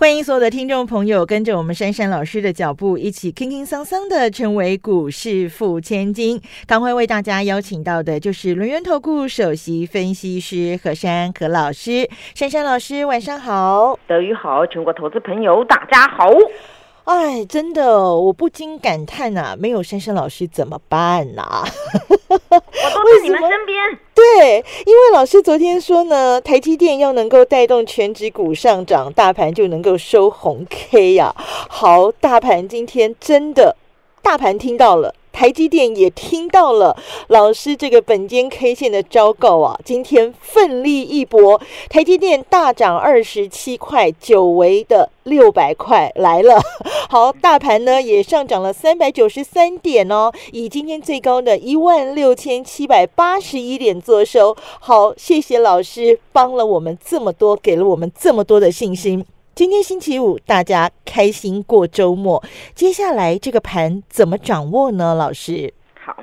欢迎所有的听众朋友跟着我们珊珊老师的脚步，一起轻轻桑桑的成为股市富千金。刚会为大家邀请到的就是轮源投顾首席分析师何珊何老师，珊珊老师晚上好，德语好，全国投资朋友大家好。哎，真的，我不禁感叹呐，没有珊珊老师怎么办呐？我都在你们身边。对，因为老师昨天说呢，台积电要能够带动全指股上涨，大盘就能够收红 K 呀。好，大盘今天真的，大盘听到了。台积电也听到了老师这个本间 K 线的昭告啊，今天奋力一搏，台积电大涨二十七块，久违的六百块来了。好，大盘呢也上涨了三百九十三点哦，以今天最高的一万六千七百八十一点做收。好，谢谢老师帮了我们这么多，给了我们这么多的信心。今天星期五，大家开心过周末。接下来这个盘怎么掌握呢？老师，好，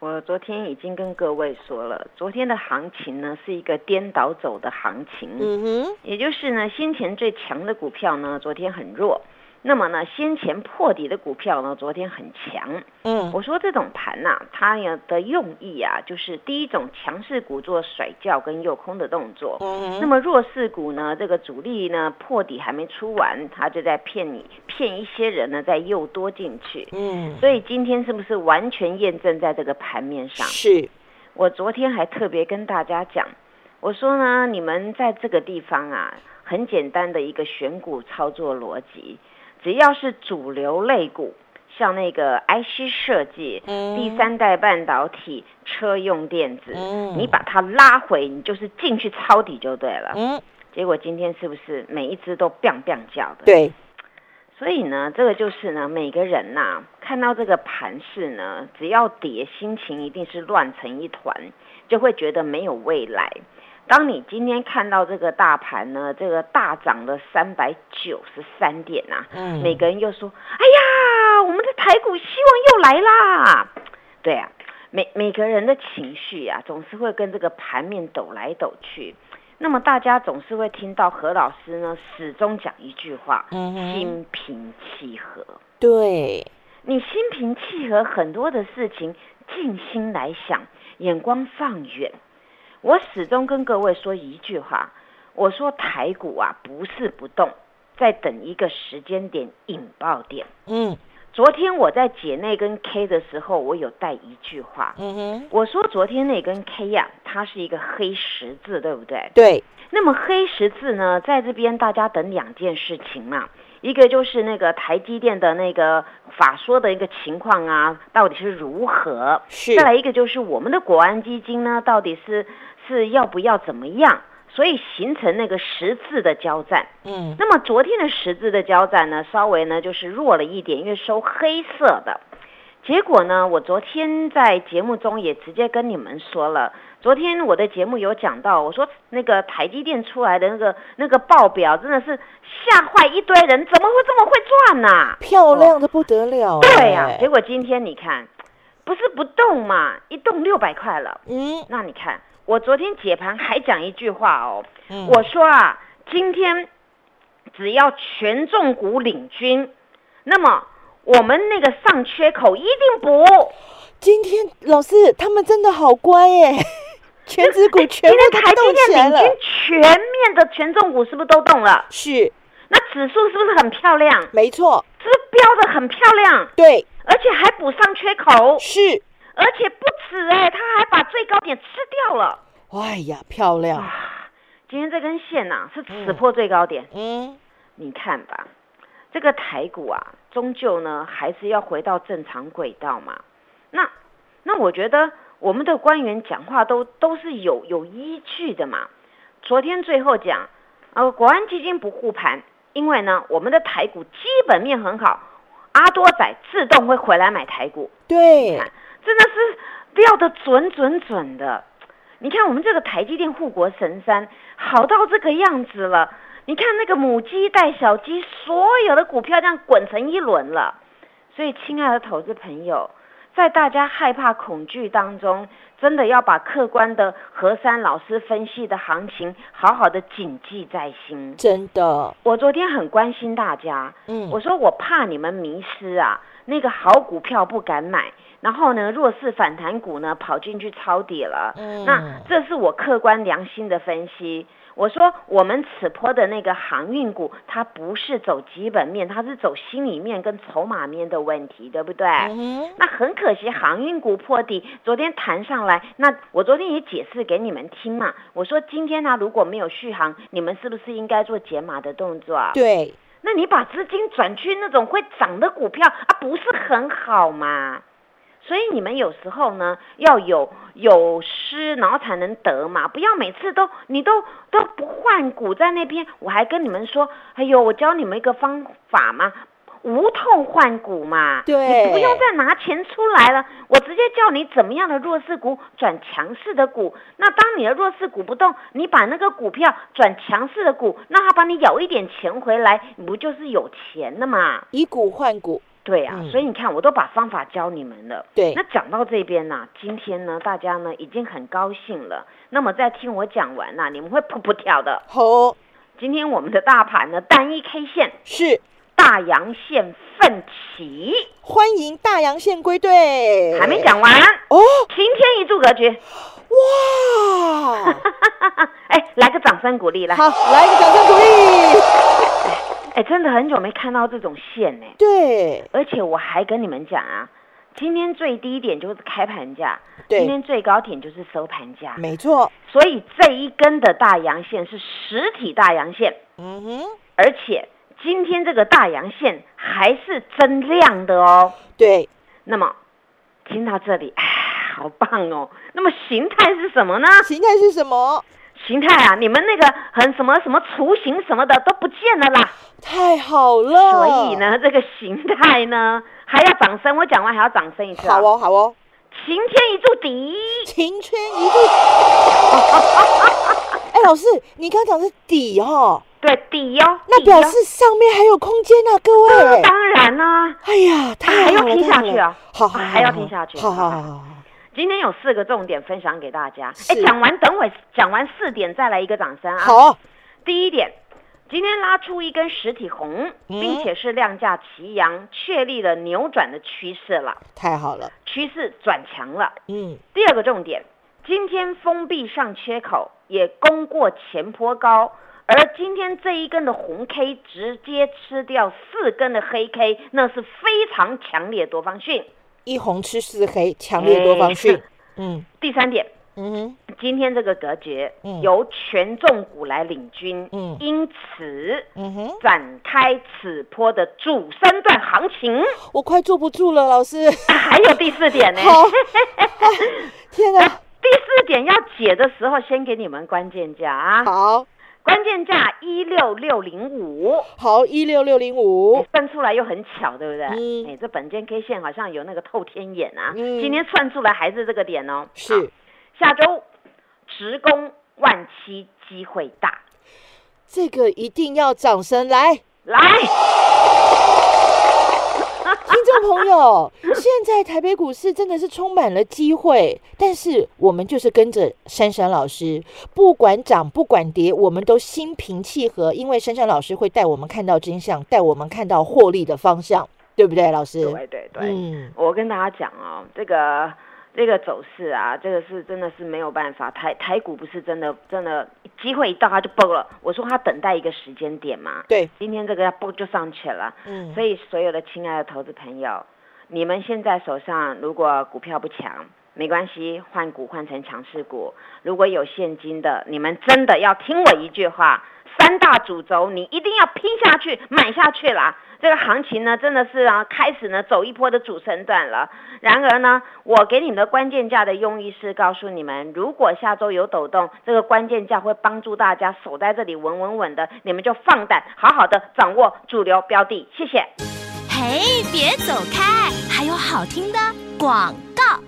我昨天已经跟各位说了，昨天的行情呢是一个颠倒走的行情，嗯哼，也就是呢先前最强的股票呢，昨天很弱。那么呢，先前破底的股票呢，昨天很强。嗯，我说这种盘呐，它有的用意啊，就是第一种强势股做甩轿跟诱空的动作。嗯，那么弱势股呢，这个主力呢破底还没出完，他就在骗你，骗一些人呢在诱多进去。嗯，所以今天是不是完全验证在这个盘面上？是。我昨天还特别跟大家讲，我说呢，你们在这个地方啊，很简单的一个选股操作逻辑。只要是主流类股，像那个 IC 设计、第三代半导体、车用电子，你把它拉回，你就是进去抄底就对了。嗯，结果今天是不是每一只都 biang biang 叫的？对。所以呢，这个就是呢，每个人呐，看到这个盘势呢，只要跌，心情一定是乱成一团，就会觉得没有未来。当你今天看到这个大盘呢，这个大涨了三百九十三点呐，嗯，每个人又说，哎呀，我们的台股希望又来啦，对啊，每每个人的情绪啊，总是会跟这个盘面抖来抖去。那么大家总是会听到何老师呢，始终讲一句话，心平气和。对，你心平气和，很多的事情静心来想，眼光放远。我始终跟各位说一句话，我说台股啊不是不动，在等一个时间点引爆点。嗯，昨天我在解那根 K 的时候，我有带一句话。嗯哼，我说昨天那根 K 呀，它是一个黑十字，对不对？对。那么黑十字呢，在这边大家等两件事情嘛。一个就是那个台积电的那个法说的一个情况啊，到底是如何？是。再来一个就是我们的国安基金呢，到底是是要不要怎么样？所以形成那个十字的交战。嗯。那么昨天的十字的交战呢，稍微呢就是弱了一点，因为收黑色的。结果呢，我昨天在节目中也直接跟你们说了。昨天我的节目有讲到，我说那个台积电出来的那个那个报表真的是吓坏一堆人，怎么会这么会赚呢？漂亮的不得了。对呀，结果今天你看，不是不动嘛，一动六百块了。嗯，那你看我昨天解盘还讲一句话哦，我说啊，今天只要权重股领军，那么我们那个上缺口一定补。今天老师他们真的好乖耶。全指股全部都动起来了，全面的权重股是不是都动了？是，那指数是不是很漂亮？没错，是不是标的很漂亮？对，而且还补上缺口。是，而且不止哎，他还把最高点吃掉了。哎呀，漂亮！今天这根线呐是刺破最高点。嗯，你看吧，这个台股啊，终究呢还是要回到正常轨道嘛。那，那我觉得。我们的官员讲话都都是有有依据的嘛。昨天最后讲，呃，国安基金不护盘，因为呢，我们的台股基本面很好，阿多仔自动会回来买台股。对，真的是料的准准准的。你看我们这个台积电护国神山好到这个样子了，你看那个母鸡带小鸡，所有的股票这样滚成一轮了。所以，亲爱的投资朋友，在大家害怕恐惧当中，真的要把客观的何山老师分析的行情好好的谨记在心。真的，我昨天很关心大家，嗯，我说我怕你们迷失啊，那个好股票不敢买，然后呢，弱势反弹股呢跑进去抄底了。嗯那这是我客观良心的分析。我说我们此波的那个航运股，它不是走基本面，它是走心里面跟筹码面的问题，对不对？嗯，那很可惜，航运股破底，昨天弹上来。那我昨天也解释给你们听嘛，我说今天呢、如果没有续航，你们是不是应该做减码的动作啊？对，那你把资金转去那种会涨的股票啊，不是很好吗？所以你们有时候呢，要有有失，然后才能得嘛，不要每次都你都都不换股在那边。我还跟你们说，哎呦，我教你们一个方法嘛，无痛换股嘛，对你不用再拿钱出来了，我直接叫你怎么样的弱势股转强势的股。那当你的弱势股不动，你把那个股票转强势的股，那他帮你咬一点钱回来，你不就是有钱了嘛？以股换股，对啊，嗯。所以你看，我都把方法教你们了。对。那讲到这边呢、今天呢，大家呢已经很高兴了。那么在听我讲完呐、你们会噗噗跳的。好，今天我们的大盘呢，单一 K 线。是。大阳线奋起，欢迎大阳线归队，还没讲完，哦，晴天一柱格局。哇，哎，来个掌声鼓励来。好，来一个掌声鼓励，哎，真的很久没看到这种线呢。对而且我还跟你们讲啊，今天最低点就是开盘价，对今天最高点就是收盘价。没错，所以这一根的大阳线是实体大阳线，嗯哼，而且今天这个大阳线还是增量的哦。对，那么听到这里，哎，好棒哦。那么形态是什么呢？形态是什么？形态啊，你们那个很什么什么雏形什么的都不见了啦。太好了，所以，呢，这个形态呢还要掌声。我讲完还要掌声一次、啊。好，哦，好哦，晴天一柱底。晴天一柱，哎，老师，你刚讲是底哦，对底哦，那表示上面还有空间啊，各位。当然啦、哎呀，太好了，还要听太好了下去啊好还要好听下去好好好好好，今天有四个重点分享给大家。哎，讲完等会讲完四点再来一个掌声啊。，好，第一点，今天拉出一根实体红，嗯并且是量价齐扬，确立了扭转的趋势了，太好了，趋势转强了。嗯，第二个重点，今天封闭上缺口，也攻过前坡高。而今天这一根的红 K 直接吃掉四根的黑 K，那是非常强烈的多方讯。一红吃四黑，强烈多方讯。哎，嗯。第三点，嗯哼，今天这个格局嗯。由权重股来领军，嗯。因此嗯哼，展开此波的主升段行。情。我快坐不住了，老师，啊还有第四点呢，好，天哪，第四点要解的时候，先给你们关键价啊，好关键价一六六零五。好，一六六零五哎，算出来又很巧，对不对？嗯哎，这本间 K 线好像有那个透天眼啊，嗯今天算出来还是这个点哦。是下周职工万七机会大，这个一定要掌声来。来，听众朋友，现在台北股市真的是充满了机会，但是我们就是跟着珊珊老师，不管涨不管跌，我们都心平气和，因为珊珊老师会带我们看到真相，带我们看到获利的方向，对不对，老师？对对对，嗯，我跟大家讲哦，这个这个走势啊，这个是真的是没有办法，台台股不是真的真的机会一到它就崩了。我说它等待一个时间点嘛，对，今天这个要崩就上去了。嗯，所以所有的亲爱的投资朋友，你们现在手上如果股票不强，没关系，换股换成强势股。如果有现金的，你们真的要听我一句话，三大主轴你一定要拼下去，买下去啦。这个行情呢，真的是啊，开始呢走一波的主升段了。然而呢，我给你们的关键价的用意是告诉你们，如果下周有抖动，这个关键价会帮助大家守在这里稳稳稳的，你们就放胆好好的掌握主流标的。谢谢。嘿，别走开，还有好听的广告。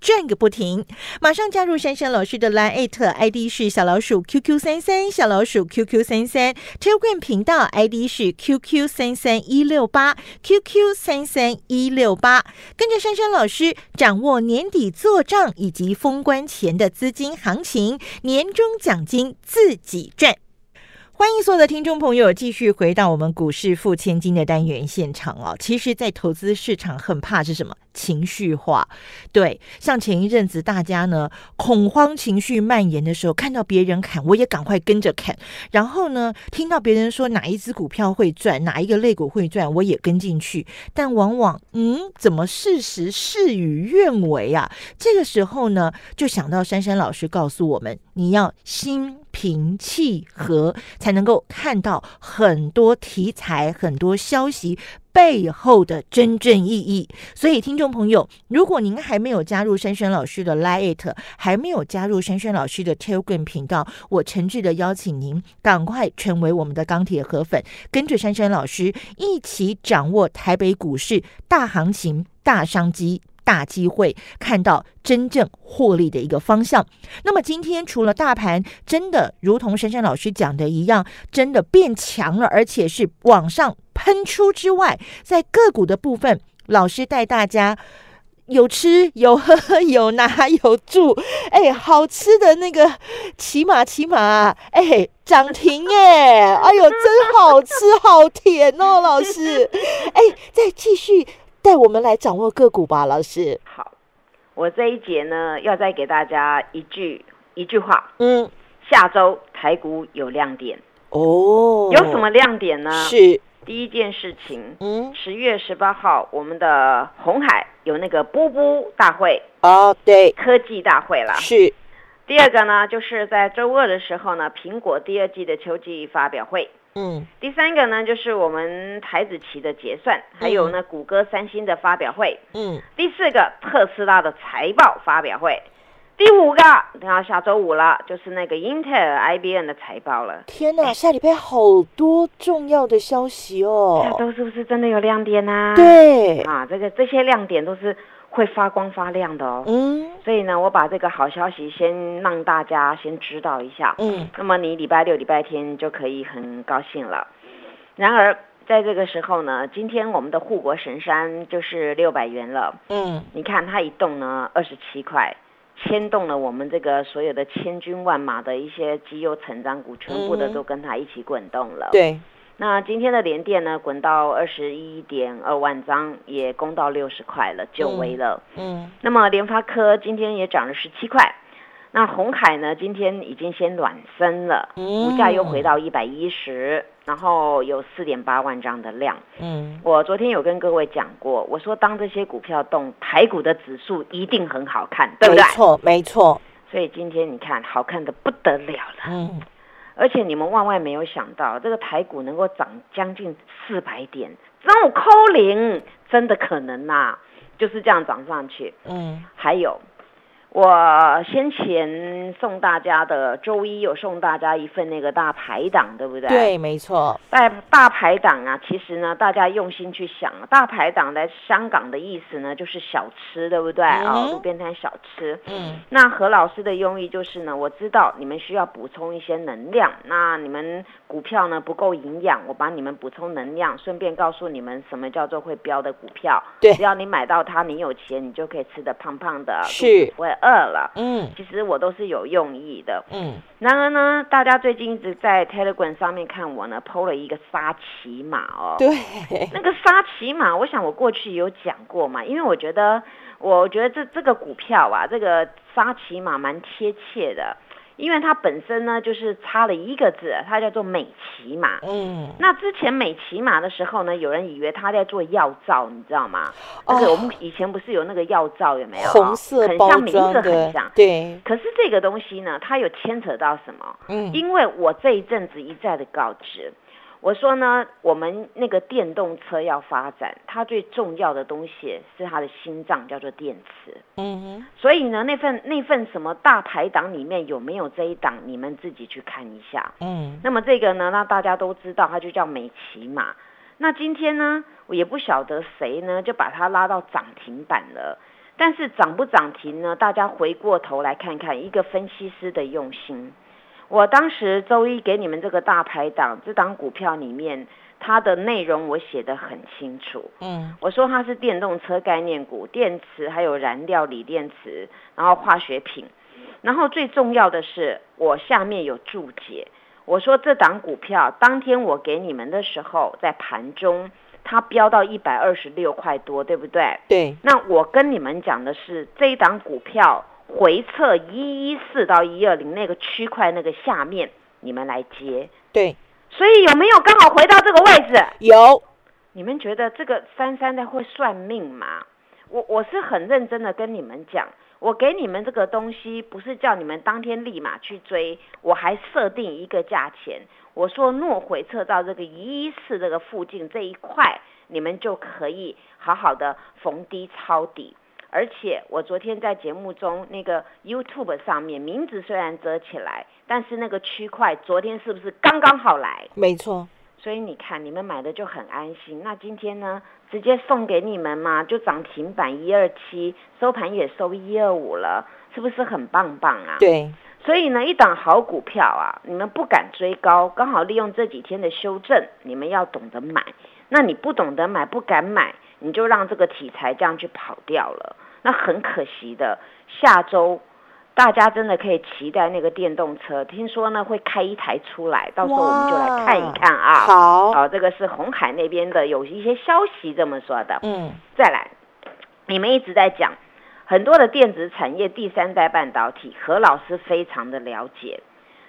转个不停，马上加入珊珊老师的 Line ID 是小老鼠 QQ 三三，小老鼠 QQ 三三，Telegram 频道 ID 是 QQ 三三一六八，QQ 三三一六八，跟着珊珊老师掌握年底做账以及封关前的资金行情，年终奖金自己赚。欢迎所有的听众朋友继续回到我们股市付千金的单元现场哦。其实，在投资市场很怕是什么？情绪化。对，像前一阵子大家呢恐慌情绪蔓延的时候，看到别人砍，我也赶快跟着砍。然后呢，听到别人说哪一只股票会赚，哪一个类股会赚，我也跟进去。但往往，嗯，怎么事实事与愿违啊？这个时候呢，就想到珊珊老师告诉我们，你要心。平气和，才能够看到很多题材、很多消息背后的真正意义。所以，听众朋友，如果您还没有加入珊珊老师的 Lite，还没有加入珊珊老师的 Telegram 频道，我诚挚的邀请您赶快成为我们的钢铁河粉，跟着珊珊老师一起掌握台北股市大行情、大商机。大机会看到真正获利的一个方向。那么今天除了大盘真的如同珊珊老师讲的一样，真的变强了，而且是往上喷出之外，在个股的部分，老师带大家有吃有喝有拿有住，哎，好吃的那个骑马骑马，哎，涨停哎，哎呦，真好吃好甜哦，老师，哎，再继续。带我们来掌握个股吧，老师。好，我这一节呢，要再给大家一句一句话。嗯，下周台股有亮点哦。有什么亮点呢？是第一件事情。嗯，十月十八号，我们的红海有那个波波大会哦，对，科技大会啦。是。第二个呢，就是在周二的时候呢，苹果第二季的秋季发表会。嗯，第三个呢，就是我们台子期的结算，还有呢，谷歌、三星的发表会。嗯，第四个，特斯拉的财报发表会。第五个，等下下周五了，就是那个英特尔、IBM 的财报了。天哪，下礼拜好多重要的消息哦！下周是不是真的有亮点呢？对，啊，这个这些亮点都是。会发光发亮的哦，嗯，所以呢，我把这个好消息先让大家先知道一下，嗯，那么你礼拜六、礼拜天就可以很高兴了。然而，在这个时候呢，今天我们的护国神山就是六百元了，嗯，你看它一动呢，二十七块，牵动了我们这个所有的千军万马的一些绩优成长股，全部的都跟它一起滚动了，对。那今天的连电呢，滚到二十一点二万张，也攻到六十块了，久违了。嗯。那么联发科今天也涨了十七块。那红海呢，今天已经先暖身了，股价又回到一百一十，然后有四点八万张的量。嗯。我昨天有跟各位讲过，我说当这些股票动，台股的指数一定很好看，对不对？没错，没错。所以今天你看，好看的不得了了。嗯。而且你们万万没有想到，这个台股能够涨将近四百点，这种扣零真的可能呐？就是这样涨上去。嗯，还有。我先前送大家的周一有送大家一份那个大排档，对不对？对，没错。大大排档啊，其实呢，大家用心去想，大排档在香港的意思呢，就是小吃，对不对？啊，路边摊小吃。嗯。那何老师的用意就是呢，我知道你们需要补充一些能量，那你们股票呢不够营养，我帮你们补充能量，顺便告诉你们什么叫做会标的股票。对。只要你买到它，你有钱，你就可以吃的胖胖的，是。不会。饿了，嗯，其实我都是有用意的，嗯。然而呢，大家最近一直在 Telegram 上面看我呢，PO 了一个沙琪玛哦，对，那个沙琪玛，我想我过去有讲过嘛，因为我觉得，我觉得这这个股票啊，这个沙琪玛蛮贴切的。因为它本身呢就是差了一个字，它叫做美骑马。嗯，那之前美骑马的时候呢，有人以为他在做药皂，你知道吗？哦那个我们以前不是有那个药皂有没有？红色很像名字很像，。对，可是这个东西呢，它有牵扯到什么？嗯，因为我这一阵子一再的告知，我说呢，我们那个电动车要发展，它最重要的东西是它的心脏，叫做电池。嗯哼，所以呢，那份那份什么大排档里面有没有这一档，你们自己去看一下。嗯，那么这个呢，那大家都知道，它就叫美骑嘛。那今天呢，我也不晓得谁呢，就把它拉到涨停板了。但是涨不涨停呢？大家回过头来看看一个分析师的用心。我当时周一给你们这个大排档这档股票里面，它的内容我写的很清楚。嗯，我说它是电动车概念股，电池还有燃料锂电池，然后化学品，然后最重要的是我下面有注解。我说这档股票当天我给你们的时候，在盘中它飙到一百二十六块多，对不对？对，那我跟你们讲的是这一档股票回测一一四到一二零那个区块那个下面，你们来接。对，所以有没有刚好回到这个位置？有，你们觉得这个珊珊的会算命吗？我我是很认真的跟你们讲，我给你们这个东西不是叫你们当天立马去追，我还设定一个价钱，我说若回撤到这个一一四这个附近这一块，你们就可以好好的逢低抄底。而且我昨天在节目中那个 YouTube 上面名字虽然遮起来，但是那个区块昨天是不是刚刚好来？没错，所以你看，你们买的就很安心。那今天呢，直接送给你们嘛，就涨停板一二七，收盘也收一二五了，是不是很棒棒啊？。对，所以呢，一档好股票啊，你们不敢追高，刚好利用这几天的修正，你们要懂得买。那你不懂得买，不敢买，你就让这个题材这样去跑掉了。那很可惜的，下周大家真的可以期待那个电动车，听说呢会开一台出来，到时候我们就来看一看啊。好，哦，这个是红海那边的有一些消息这么说的。嗯，再来，你们一直在讲很多的电子产业第三代半导体，何老师非常的了解。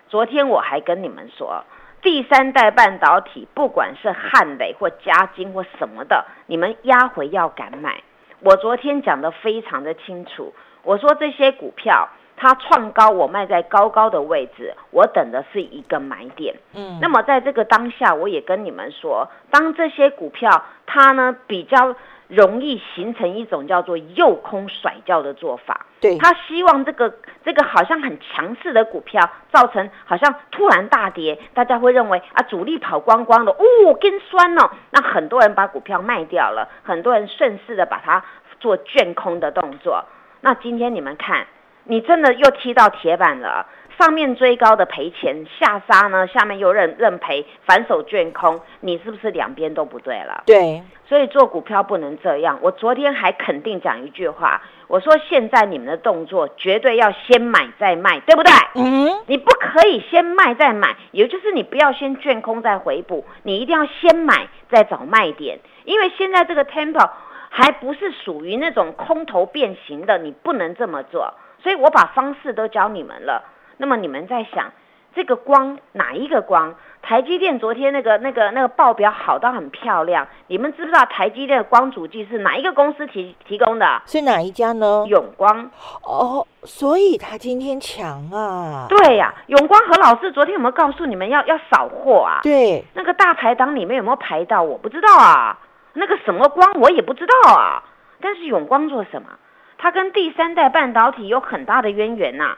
昨天我还跟你们说，第三代半导体不管是汉磊或嘉晶或什么的，你们压回要敢买。我昨天讲的非常的清楚，我说这些股票它创高，我卖在高高的位置，我等的是一个买点。嗯，那么在这个当下，我也跟你们说，当这些股票它呢比较容易形成一种叫做诱空甩掉的做法，对，他希望这个这个好像很强势的股票，造成好像突然大跌，大家会认为啊主力跑光光了，哦跟酸哦，那很多人把股票卖掉了，很多人顺势的把它做卷空的动作。那今天你们看，你真的又踢到铁板了。上面追高的赔钱，下杀呢，下面又认认赔，反手卷空，你是不是两边都不对了？对，所以做股票不能这样。我昨天还肯定讲一句话，我说现在你们的动作绝对要先买再卖，对不对？嗯，你不可以先卖再买，也就是你不要先卷空再回补，你一定要先买再找卖点，因为现在这个 tempo 还不是属于那种空头变形的，你不能这么做。所以我把方式都教你们了。那么你们在想，这个光哪一个光？台积电昨天那个那个那个报表好到很漂亮，你们知不知道台积电的光主机是哪一个公司提提供的？是哪一家呢？永光。哦，所以他今天强啊，对呀、永光何老师昨天有没有告诉你们要要扫货啊？对，那个大排档里面有没有排到？我不知道啊。那个什么光我也不知道啊。但是永光做什么？它跟第三代半导体有很大的渊源呐、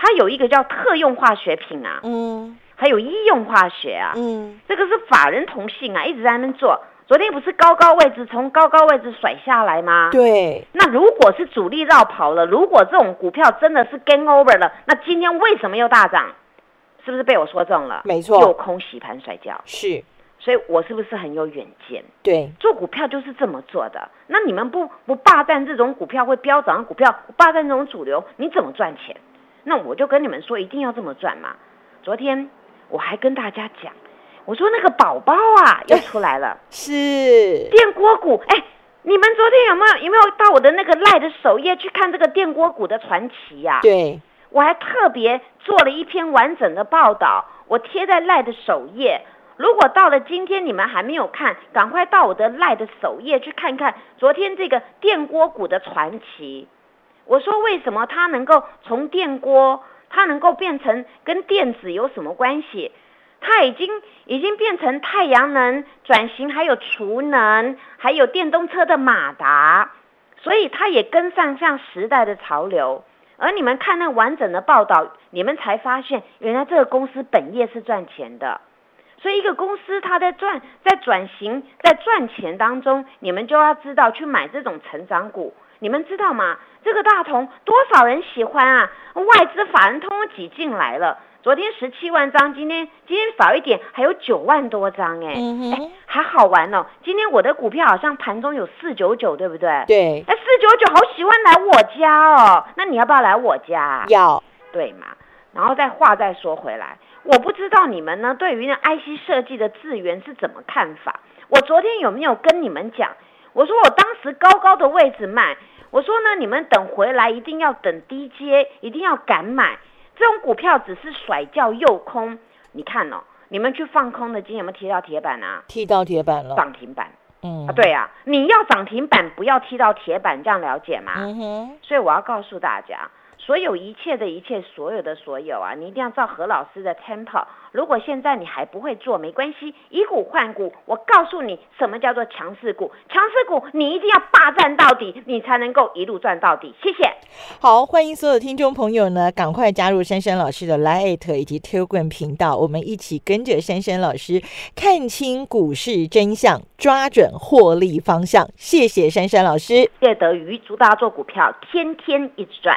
它有一个叫特用化学品啊，嗯还有医用化学啊。嗯，这个是法人同性啊，一直在那边做。昨天不是高高位置从高高位置甩下来吗？对，那如果是主力绕跑了，如果这种股票真的是 game over 了，那今天为什么又大涨？是不是被我说中了？没错又空洗盘甩掉，是，所以我是不是很有远见？对，做股票就是这么做的。那你们不不霸占这种股票会飙涨的股票，霸占这种主流，你怎么赚钱？那我就跟你们说，一定要这么赚嘛。昨天我还跟大家讲，我说那个宝宝啊又出来了，是，电锅股，哎。你们昨天有没有有没有到我的那个赖的首页去看这个电锅股的传奇呀、对，我还特别做了一篇完整的报道，我贴在赖的首页。如果到了今天你们还没有看，赶快到我的赖的首页去看看昨天这个电锅股的传奇。我说为什么它能够从电锅，它能够变成跟电子有什么关系？它已经已经变成太阳能转型，还有储能，还有电动车的马达，所以它也跟上像时代的潮流。而你们看那完整的报道，你们才发现原来这个公司本业是赚钱的。所以，一个公司它在赚、在转型、在赚钱当中，你们就要知道去买这种成长股。你们知道吗？这个大同多少人喜欢啊？外资法人通通挤进来了。昨天十七万张，今天今天少一点，还有九万多张哎，哎，还好玩哦。今天我的股票好像盘中有四九九，对不对？对。哎，四九九好喜欢来我家哦。那你要不要来我家？要。对嘛？然后再话再说回来。我不知道你们呢，对于那 IC 设计的资源是怎么看法？我昨天有没有跟你们讲？我说我当时高高的位置卖，我说呢，你们等回来一定要等低阶，一定要敢买。这种股票只是甩掉诱空。你看哦，你们去放空的，今天有没有踢到铁板啊？踢到铁板了，涨停板。嗯啊，对呀，你要涨停板，不要踢到铁板，这样了解吗？嗯哼。所以我要告诉大家。所有一切的一切，所有的所有啊，你一定要照何老师的 tempo。如果现在你还不会做，没关系，以股换股。我告诉你，什么叫做强势股？强势股你一定要霸占到底，你才能够一路赚到底。谢谢。好，欢迎所有听众朋友呢，赶快加入珊珊老师的 Lite 以及 Telegram 频道，我们一起跟着珊珊老师看清股市真相，抓准获利方向。谢谢珊珊老师。谢德瑜，祝大家做股票天天一直赚。